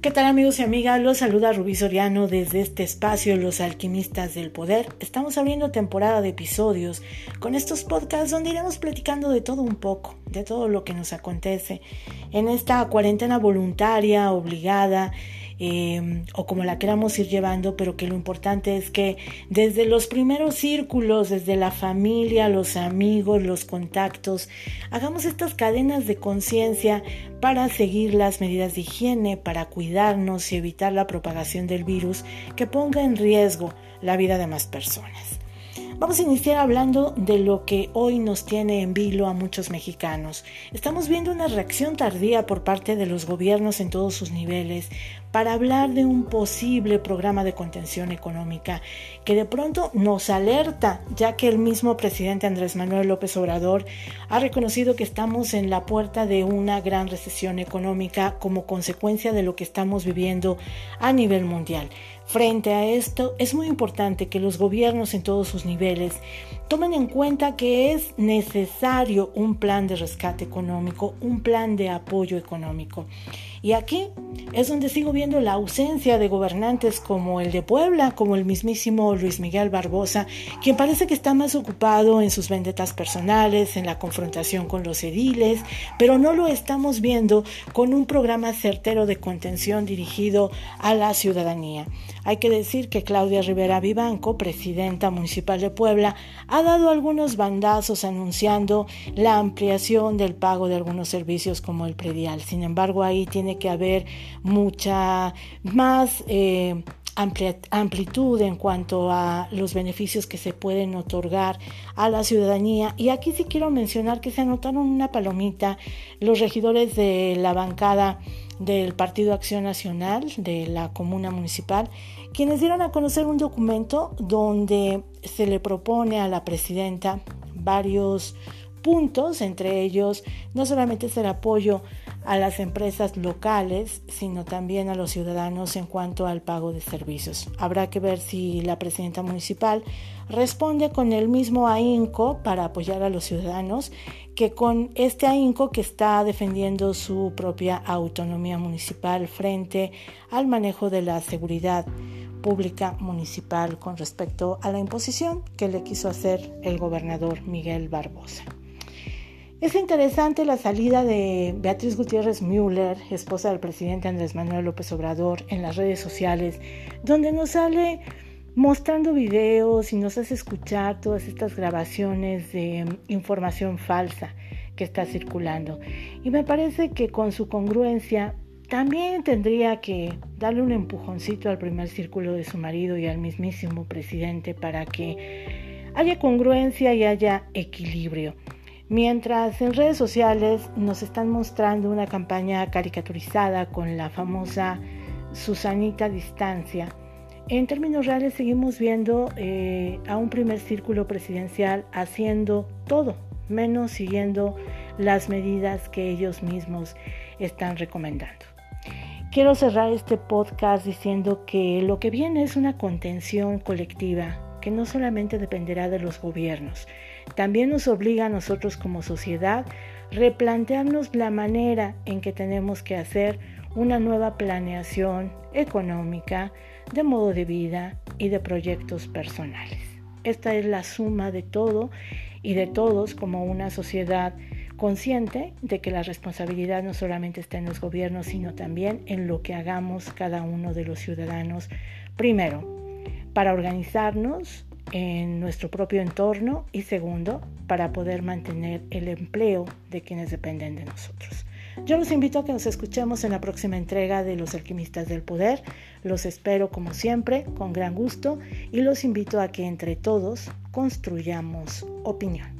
¿Qué tal amigos y amigas? Los saluda Rubí Soriano desde este espacio Los Alquimistas del Poder. Estamos abriendo temporada de episodios con estos podcasts donde iremos platicando de todo un poco, de todo lo que nos acontece en esta cuarentena voluntaria, obligada, Em, o como la queramos ir llevando, pero que lo importante es que desde los primeros círculos, desde la familia, los amigos, los contactos, hagamos estas cadenas de conciencia para seguir las medidas de higiene, para cuidarnos y evitar la propagación del virus que ponga en riesgo la vida de más personas. Vamos a iniciar hablando de lo que hoy nos tiene en vilo a muchos mexicanos. Estamos viendo una reacción tardía por parte de los gobiernos en todos sus niveles para hablar de un posible programa de contención económica que de pronto nos alerta, ya que el mismo presidente Andrés Manuel López Obrador ha reconocido que estamos en la puerta de una gran recesión económica como consecuencia de lo que estamos viviendo a nivel mundial. Frente a esto, es muy importante que los gobiernos en todos sus niveles tomen en cuenta que es necesario un plan de rescate económico, un plan de apoyo económico. Y aquí es donde sigo viendo la ausencia de gobernantes como el de Puebla, como el mismísimo Luis Miguel Barbosa, quien parece que está más ocupado en sus vendetas personales, en la confrontación con los ediles, pero no lo estamos viendo con un programa certero de contención dirigido a la ciudadanía. Hay que decir que Claudia Rivera Vivanco, presidenta municipal de Puebla, ha dado algunos bandazos anunciando la ampliación del pago de algunos servicios como el predial. Sin embargo, ahí tiene que haber mucha más eh, amplitud en cuanto a los beneficios que se pueden otorgar a la ciudadanía. Y aquí sí quiero mencionar que se anotaron una palomita los regidores de la bancada del Partido Acción Nacional de la Comuna Municipal, quienes dieron a conocer un documento donde se le propone a la presidenta varios puntos, entre ellos no solamente es el apoyo a las empresas locales, sino también a los ciudadanos en cuanto al pago de servicios. Habrá que ver si la presidenta municipal responde con el mismo ahínco para apoyar a los ciudadanos que con este ahínco que está defendiendo su propia autonomía municipal frente al manejo de la seguridad pública municipal con respecto a la imposición que le quiso hacer el gobernador Miguel Barbosa. Es interesante la salida de Beatriz Gutiérrez Müller, esposa del presidente Andrés Manuel López Obrador, en las redes sociales, donde nos sale mostrando videos y nos hace escuchar todas estas grabaciones de información falsa que está circulando. Y me parece que con su congruencia también tendría que darle un empujoncito al primer círculo de su marido y al mismísimo presidente para que haya congruencia y haya equilibrio. Mientras en redes sociales nos están mostrando una campaña caricaturizada con la famosa Susanita Distancia, en términos reales seguimos viendo eh, a un primer círculo presidencial haciendo todo, menos siguiendo las medidas que ellos mismos están recomendando. Quiero cerrar este podcast diciendo que lo que viene es una contención colectiva que no solamente dependerá de los gobiernos, también nos obliga a nosotros como sociedad replantearnos la manera en que tenemos que hacer una nueva planeación económica, de modo de vida y de proyectos personales. Esta es la suma de todo y de todos como una sociedad consciente de que la responsabilidad no solamente está en los gobiernos, sino también en lo que hagamos cada uno de los ciudadanos. Primero, para organizarnos en nuestro propio entorno y segundo, para poder mantener el empleo de quienes dependen de nosotros. Yo los invito a que nos escuchemos en la próxima entrega de Los Alquimistas del Poder. Los espero como siempre, con gran gusto, y los invito a que entre todos construyamos opinión.